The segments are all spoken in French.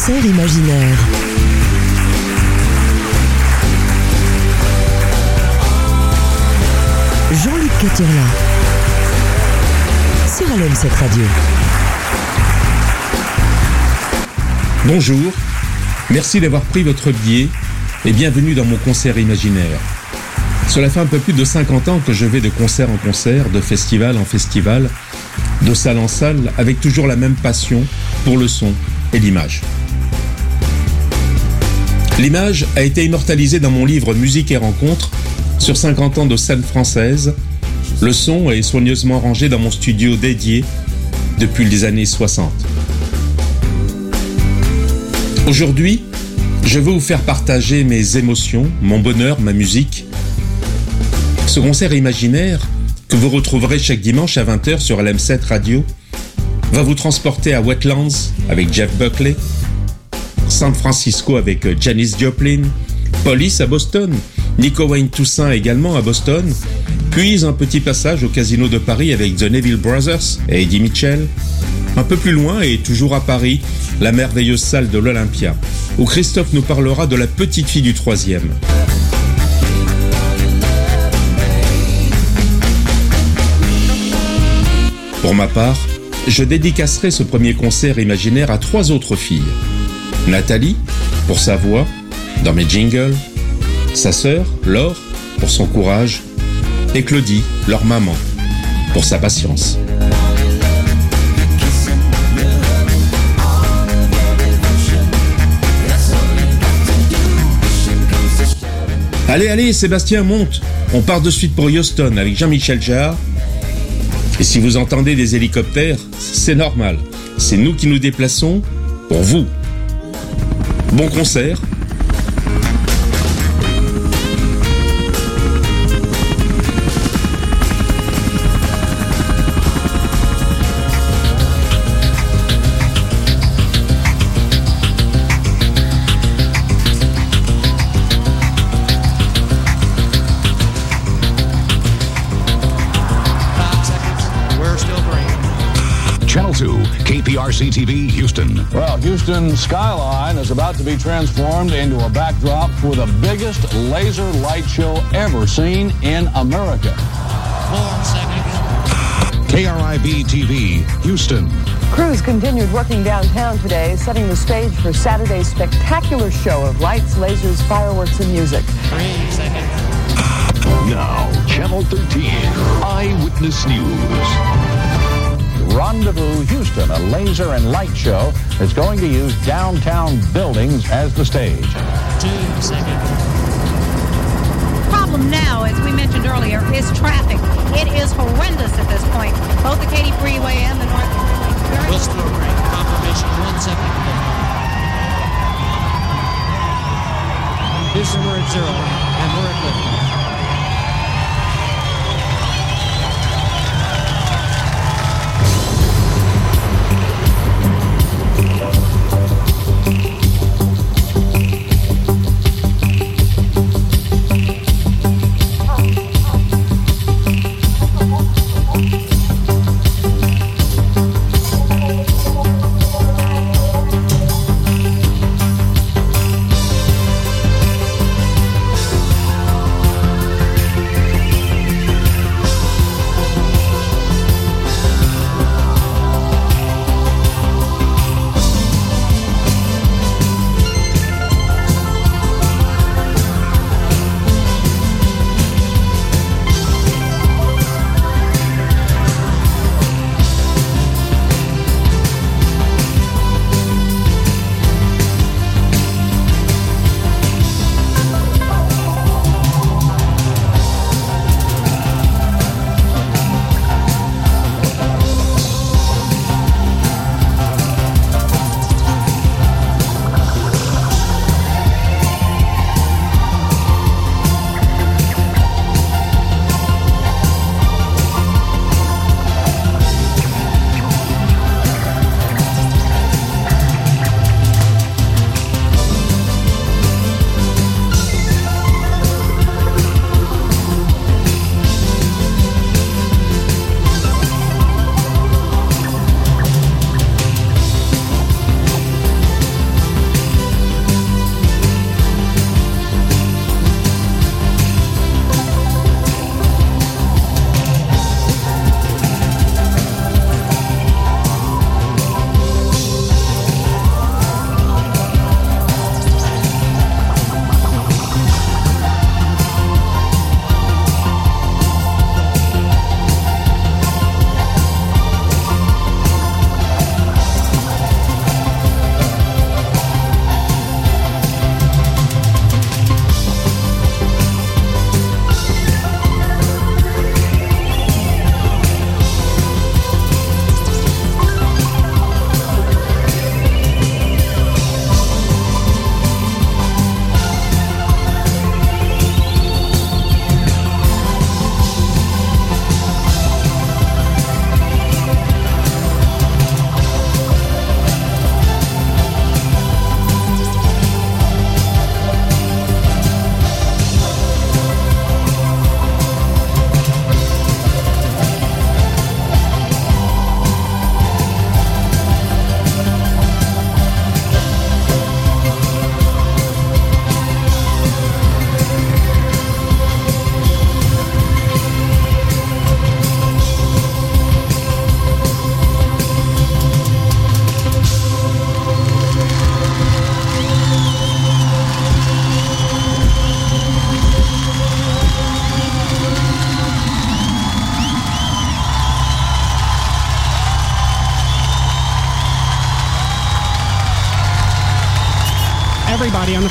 concert imaginaire. Jean-Luc Caturla. Sur LM7 Radio. Bonjour, merci d'avoir pris votre billet et bienvenue dans mon concert imaginaire. Cela fait un peu plus de 50 ans que je vais de concert en concert, de festival en festival, de salle en salle, avec toujours la même passion pour le son et l'image. L'image a été immortalisée dans mon livre Musique et rencontres sur 50 ans de scène française. Le son est soigneusement rangé dans mon studio dédié depuis les années 60. Aujourd'hui, je veux vous faire partager mes émotions, mon bonheur, ma musique. Ce concert imaginaire, que vous retrouverez chaque dimanche à 20h sur LM7 Radio, va vous transporter à Wetlands avec Jeff Buckley, San Francisco avec Janis Joplin, Police à Boston, Nico Wayne Toussaint également à Boston, puis un petit passage au Casino de Paris avec The Neville Brothers et Eddie Mitchell. Un peu plus loin et toujours à Paris, la merveilleuse salle de l'Olympia, où Christophe nous parlera de la petite fille du troisième. Pour ma part, je dédicacerai ce premier concert imaginaire à trois autres filles. Nathalie, pour sa voix, dans mes jingles, sa sœur, Laure, pour son courage, et Claudie, leur maman, pour sa patience. Allez, allez, Sébastien, monte. On part de suite pour Houston avec Jean-Michel Jarre. Et si vous entendez des hélicoptères, c'est normal. C'est nous qui nous déplaçons pour vous. Bon concert. Channel 2, KPRC TV, Houston. Well, Houston skyline is about to be transformed into a backdrop for the biggest laser light show ever seen in America. Four seconds. KRIB TV, Houston. Crews continued working downtown today, setting the stage for Saturday's spectacular show of lights, lasers, fireworks, and music. Three seconds. Now, Channel 13, Eyewitness News. Rendezvous Houston, a laser and light show that's going to use downtown buildings as the stage. Gene, second problem now, as we mentioned earlier, is traffic. It is horrendous at this point. Both the Katy Freeway and the North Freeway. We'll still break. Confirmation one second. Houston, we're at zero, and we're at 50.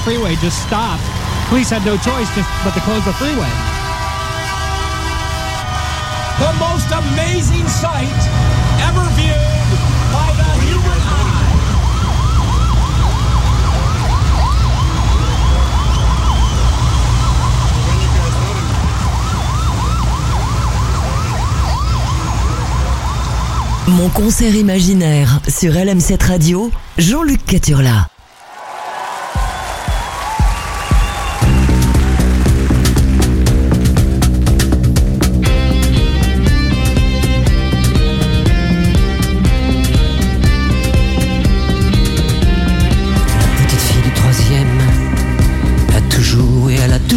Freeway just stopped. Police had no choice just but to close the freeway. The most amazing sight ever viewed by the human eye. Mon concert imaginaire sur LM7 Radio, Jean-Luc Caturla.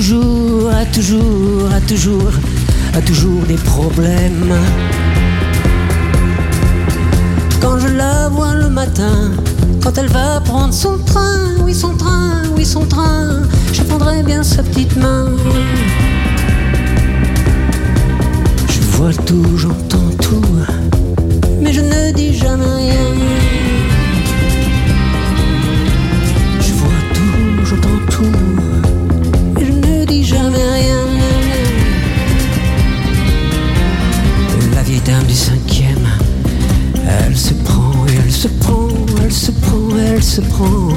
Toujours a toujours, a toujours, a toujours des problèmes. Quand je la vois le matin, quand elle va prendre son train, oui son train, oui son train, je prendrai bien sa petite main. Je vois tout, j'entends tout, mais je ne dis jamais rien. Je vois tout, j'entends tout, rien. La vieille dame du cinquième, elle se prend, elle se prend, elle se prend, elle se prend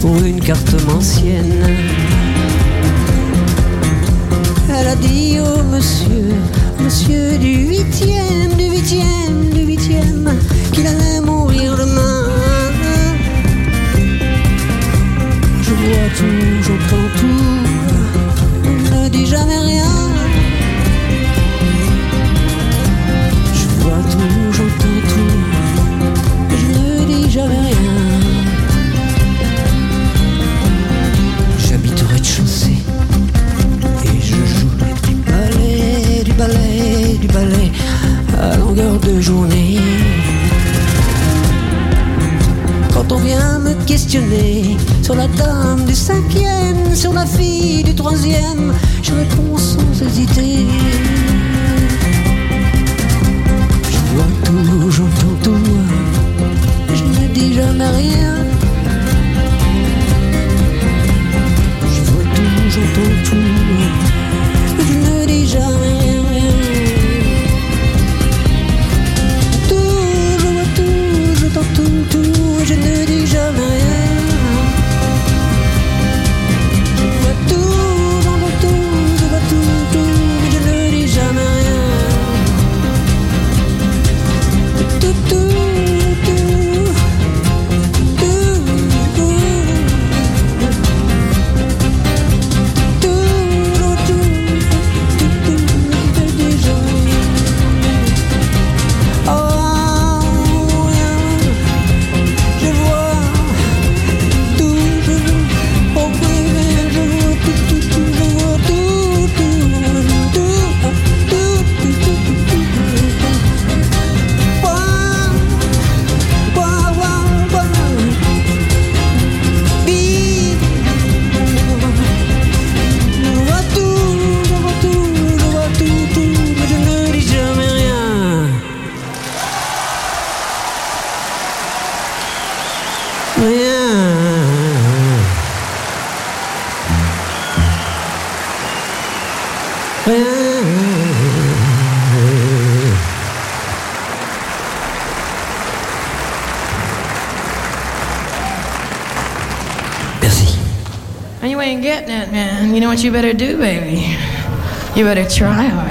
pour une carte ancienne. Elle a dit au monsieur, monsieur du huitième, du huitième, du huitième, qu'il allait mourir demain. Je vois tout, j'entends tout, du ballet à longueur de journée. Quand on vient me questionner sur la dame du cinquième, sur la fille du troisième, je réponds sans hésiter. Je vois tout, j'entends tout, je ne dis jamais rien. Je vois tout, j'entends tout, je ne dis jamais rien. You better try harder,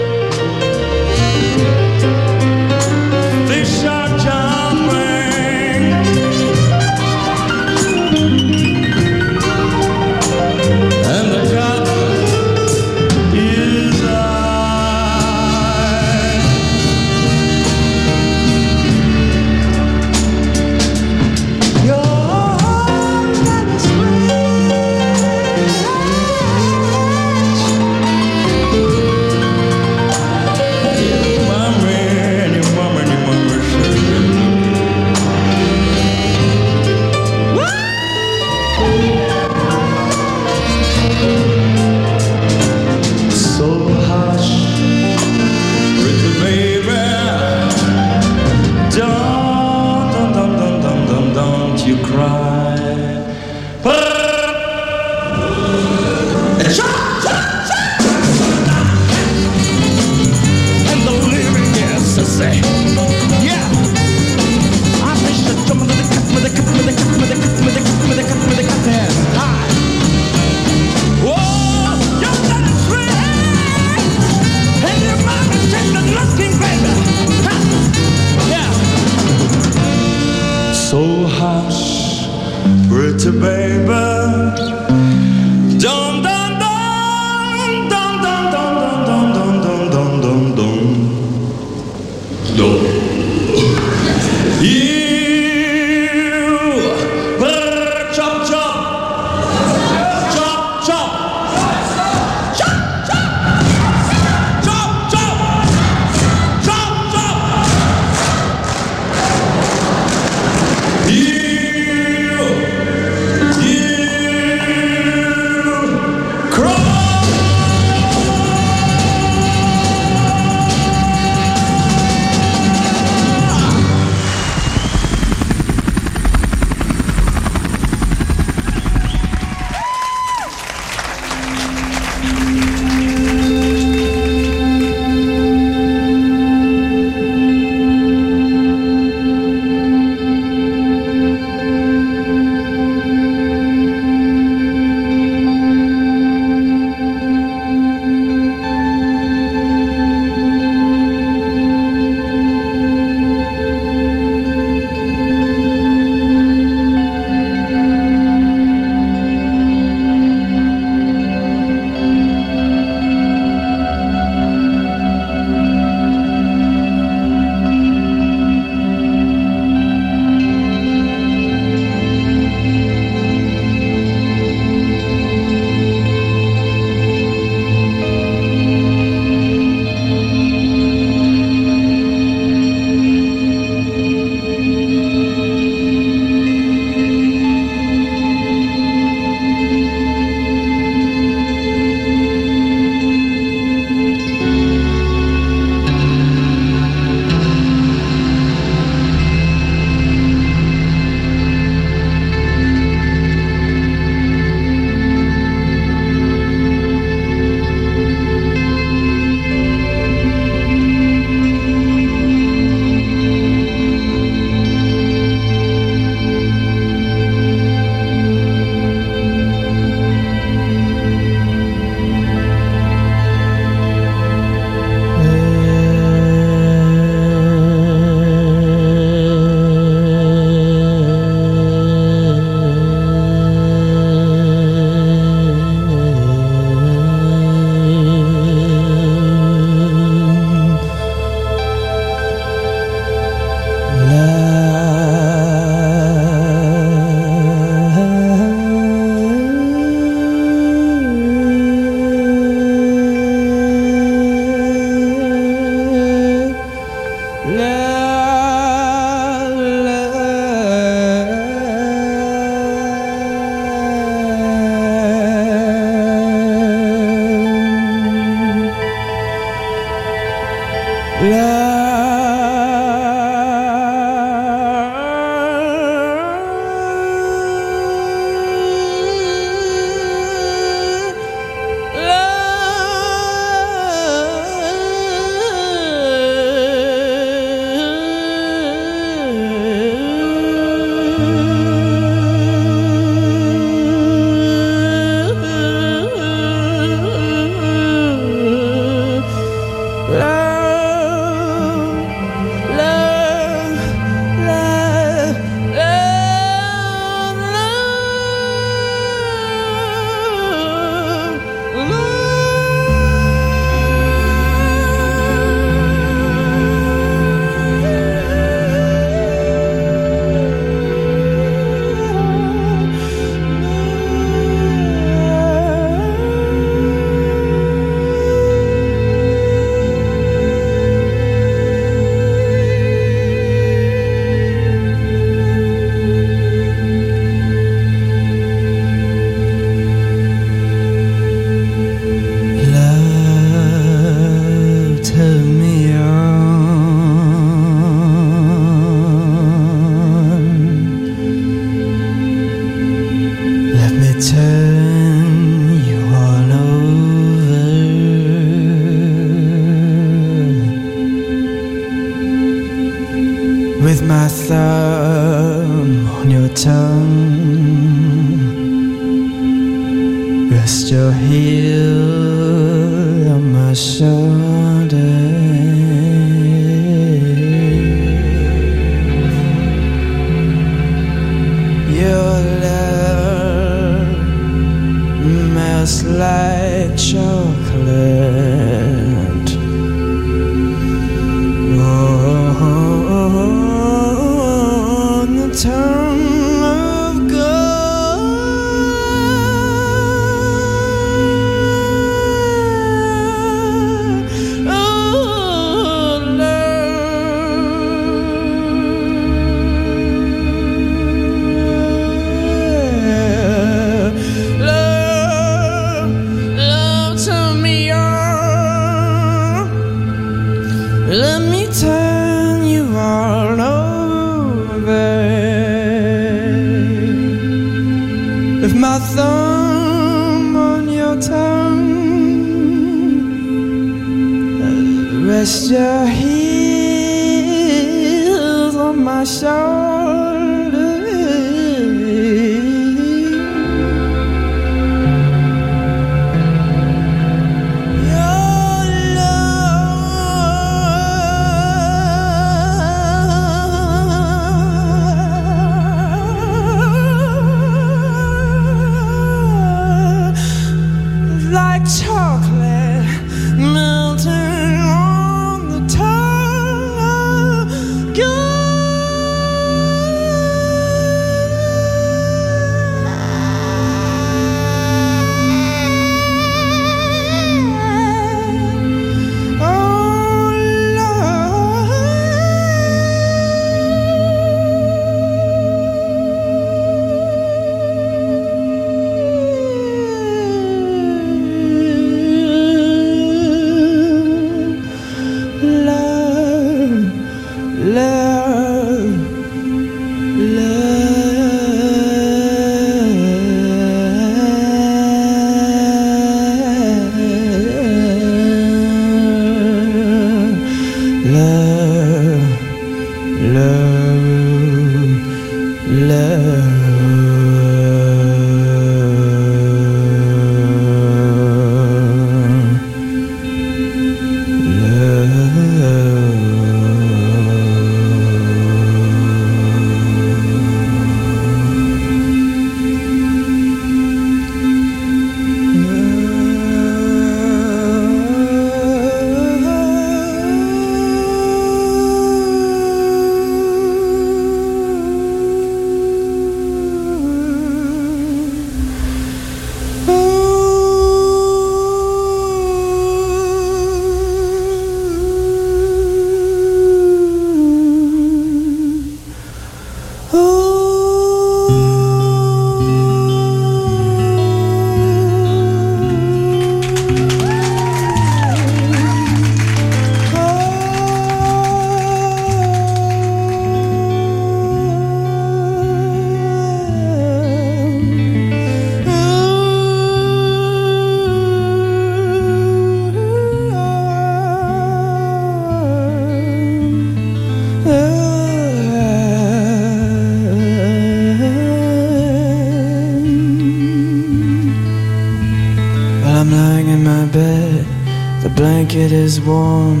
warm.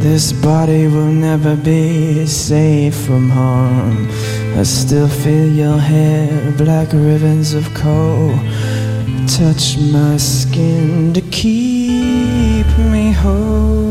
This body will never be safe from harm. I still feel your hair, black ribbons of coal. Touch my skin to keep me whole.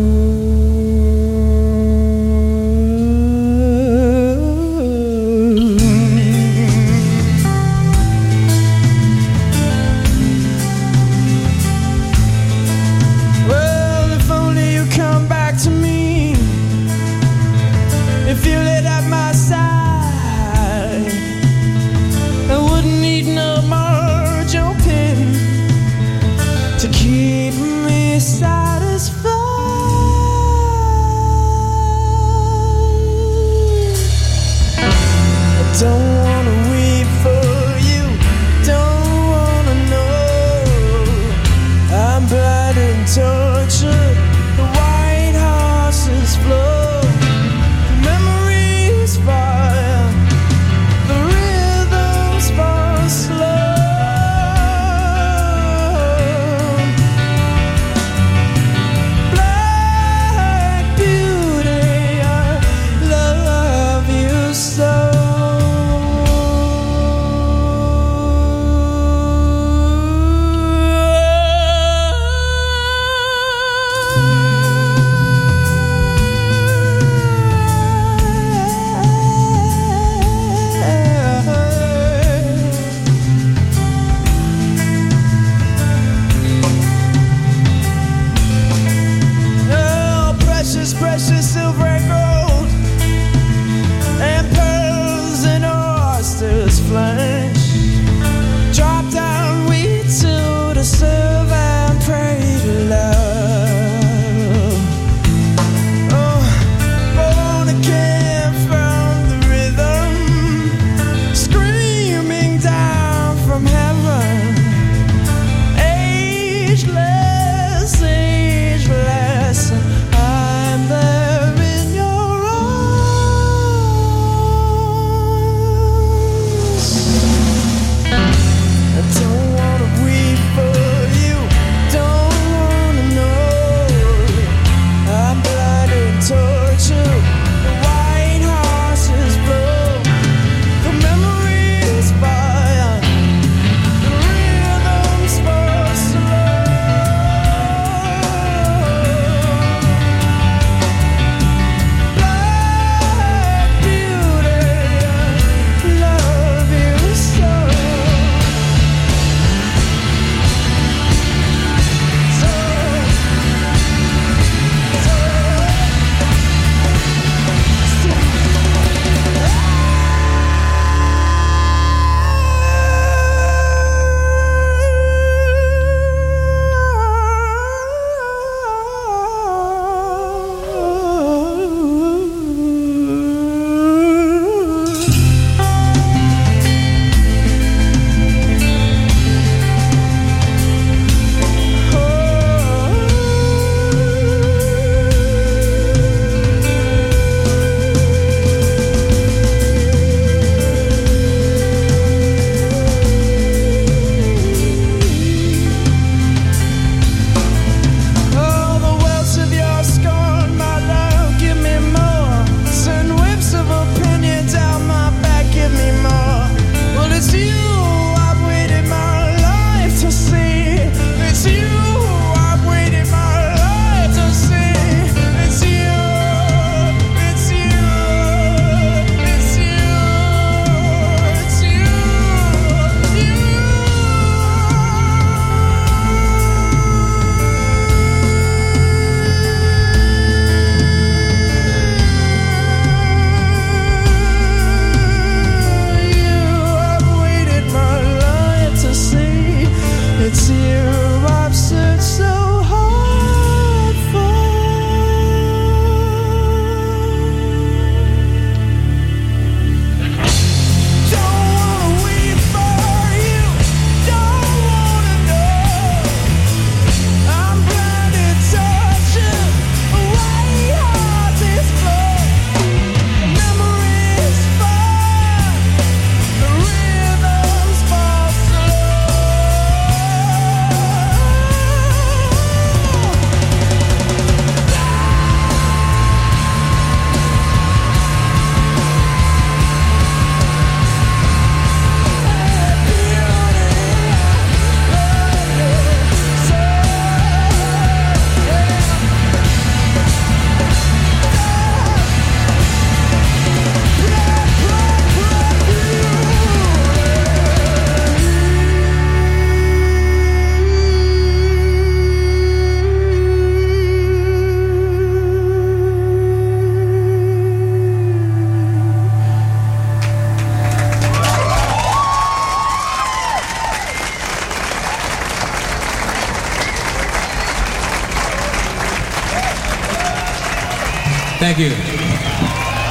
Thank you.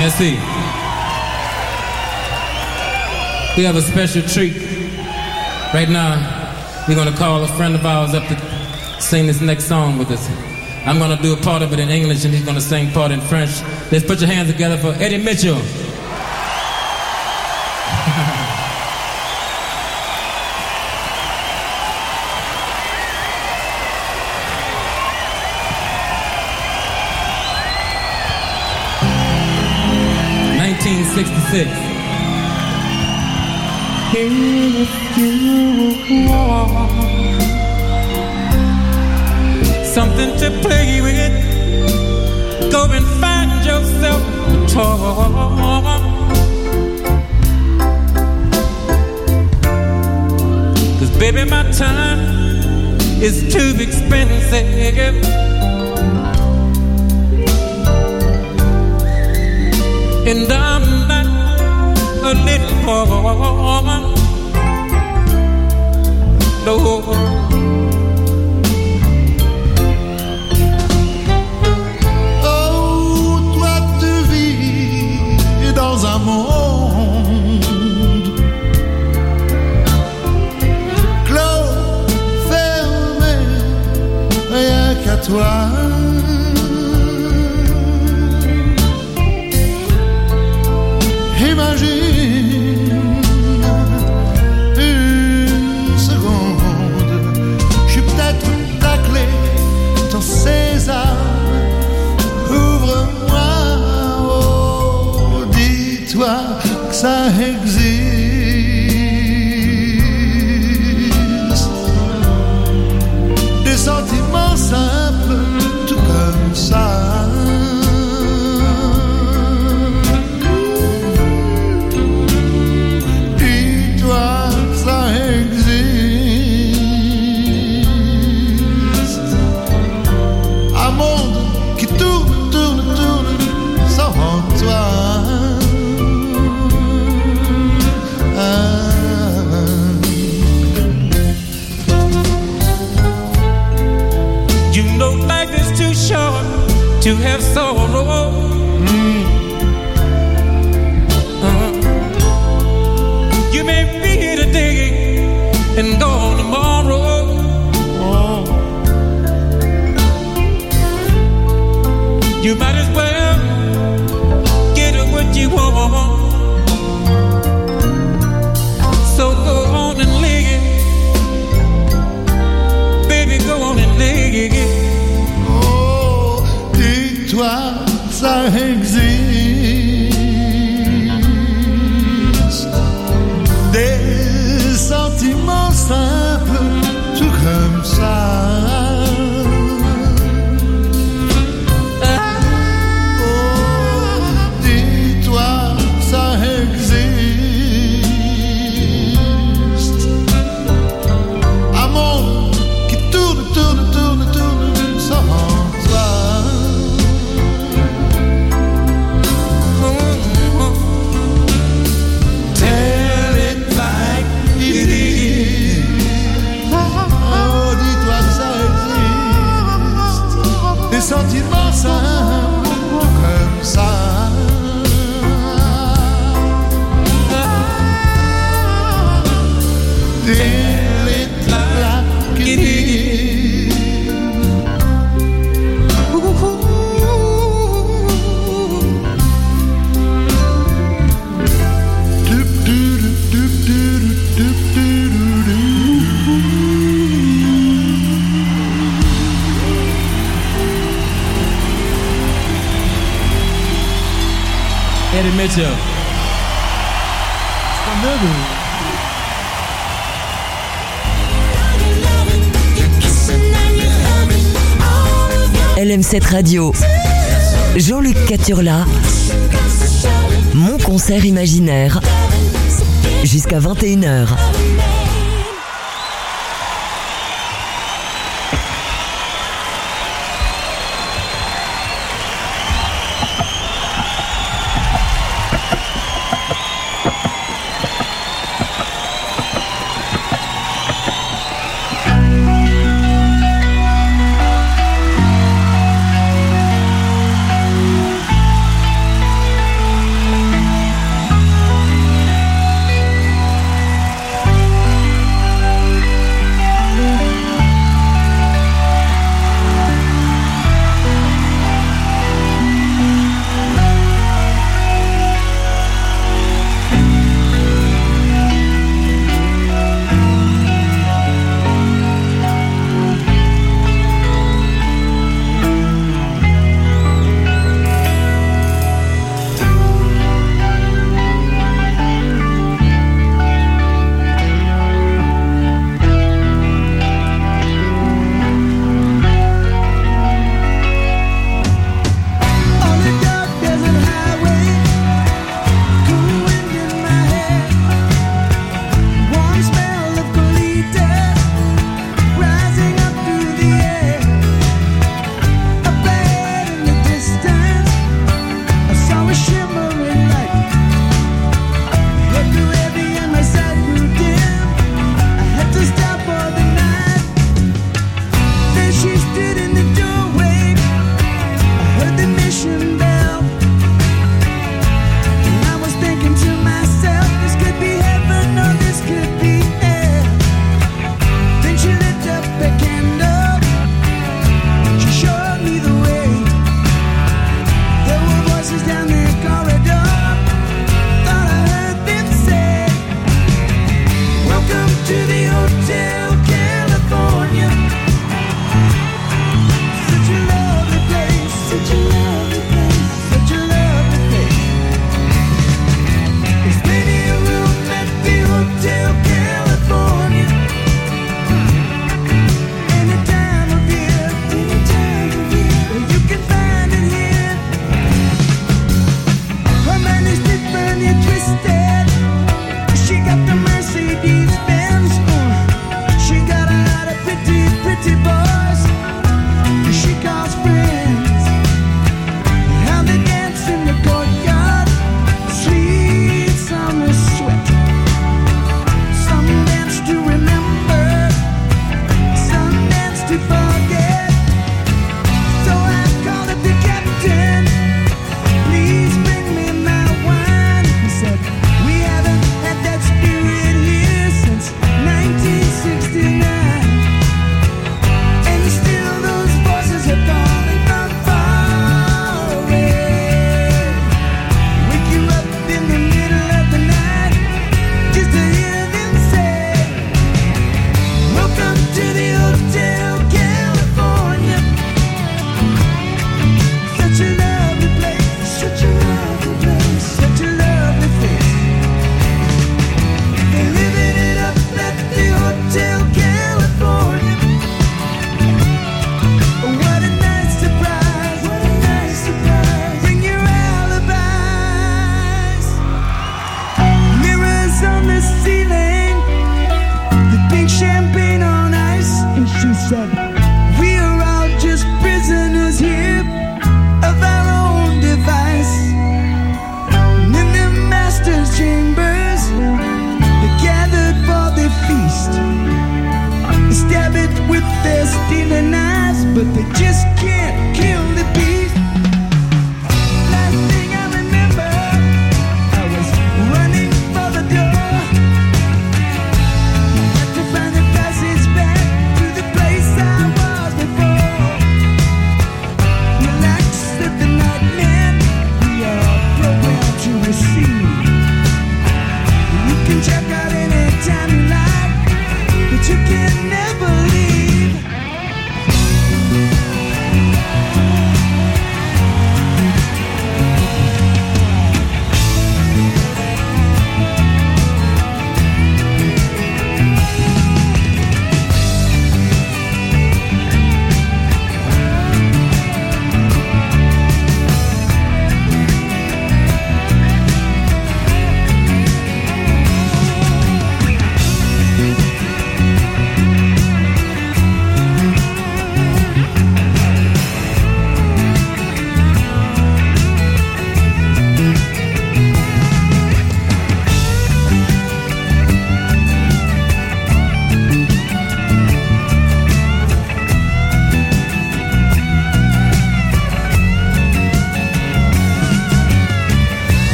Merci. We have a special treat. Right now, we're going to call a friend of ours up to sing this next song with us. I'm going to do a part of it in English and he's going to sing part in French. Let's put your hands together for Eddie Mitchell. 对 cette radio. Jean-Luc Caturla, mon concert imaginaire. Jusqu'à 21h.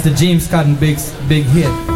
That's the James Cotton big big hit.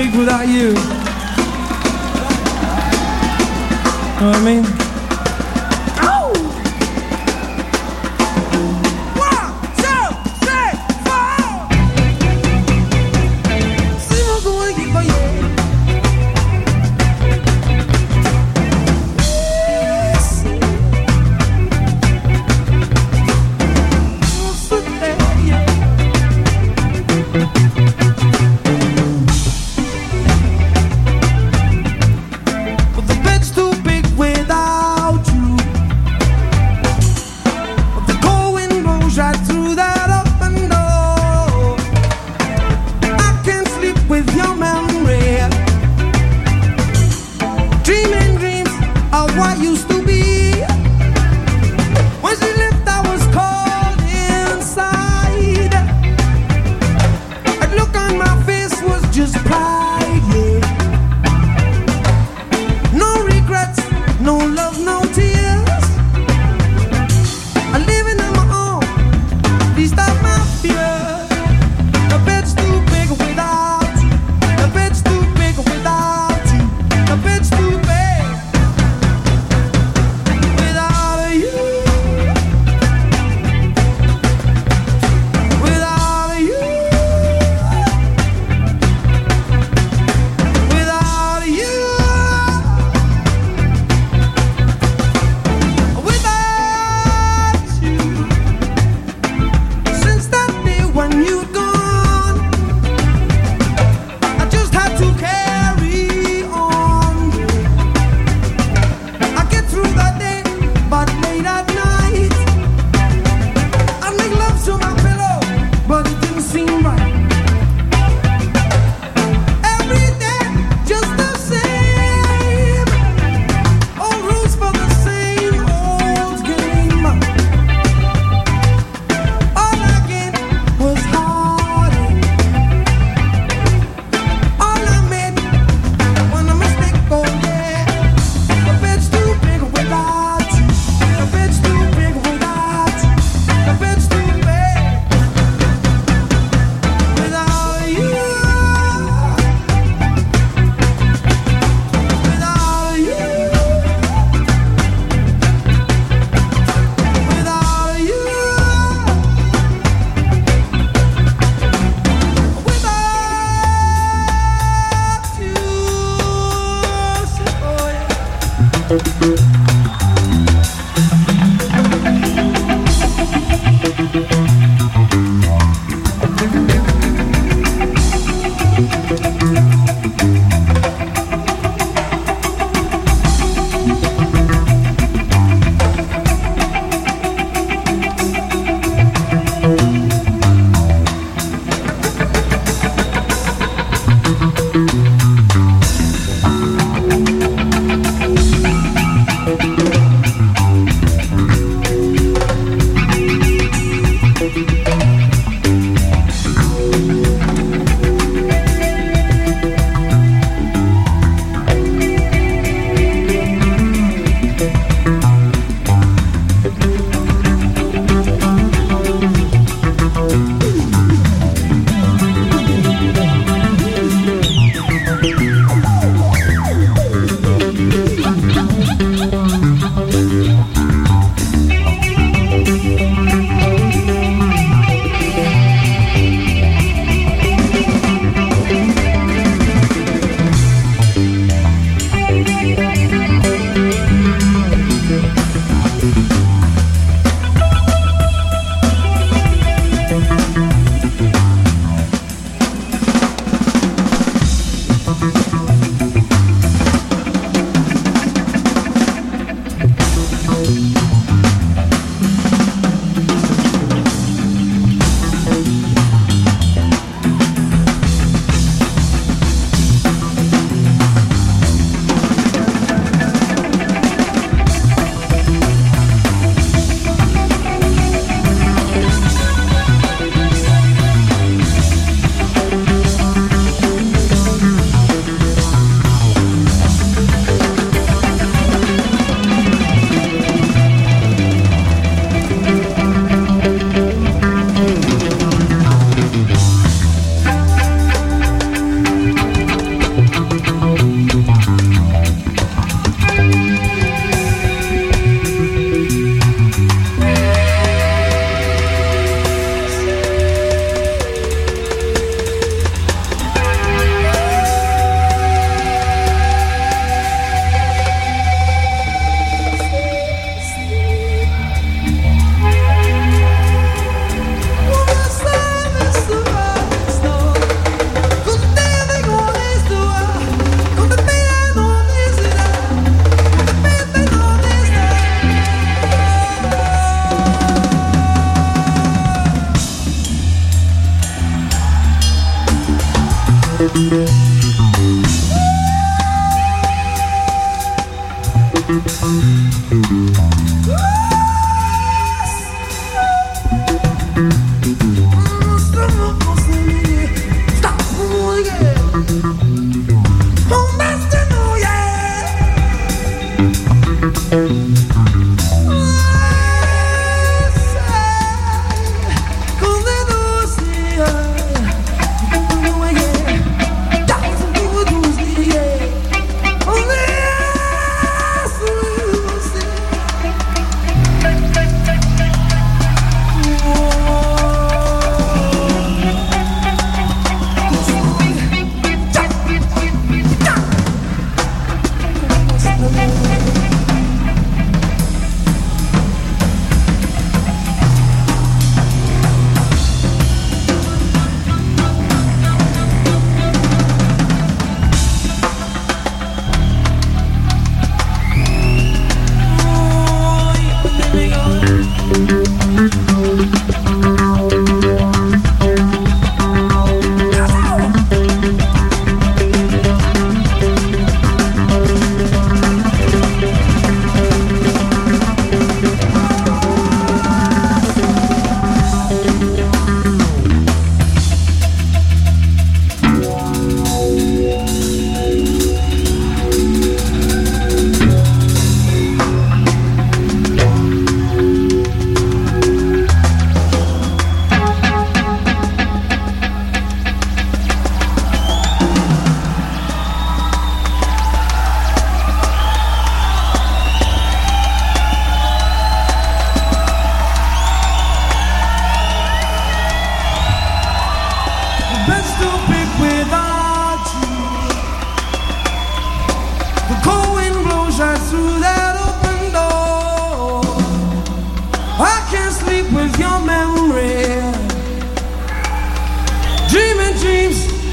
Big without you.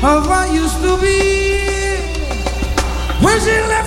of what used to be. When she left,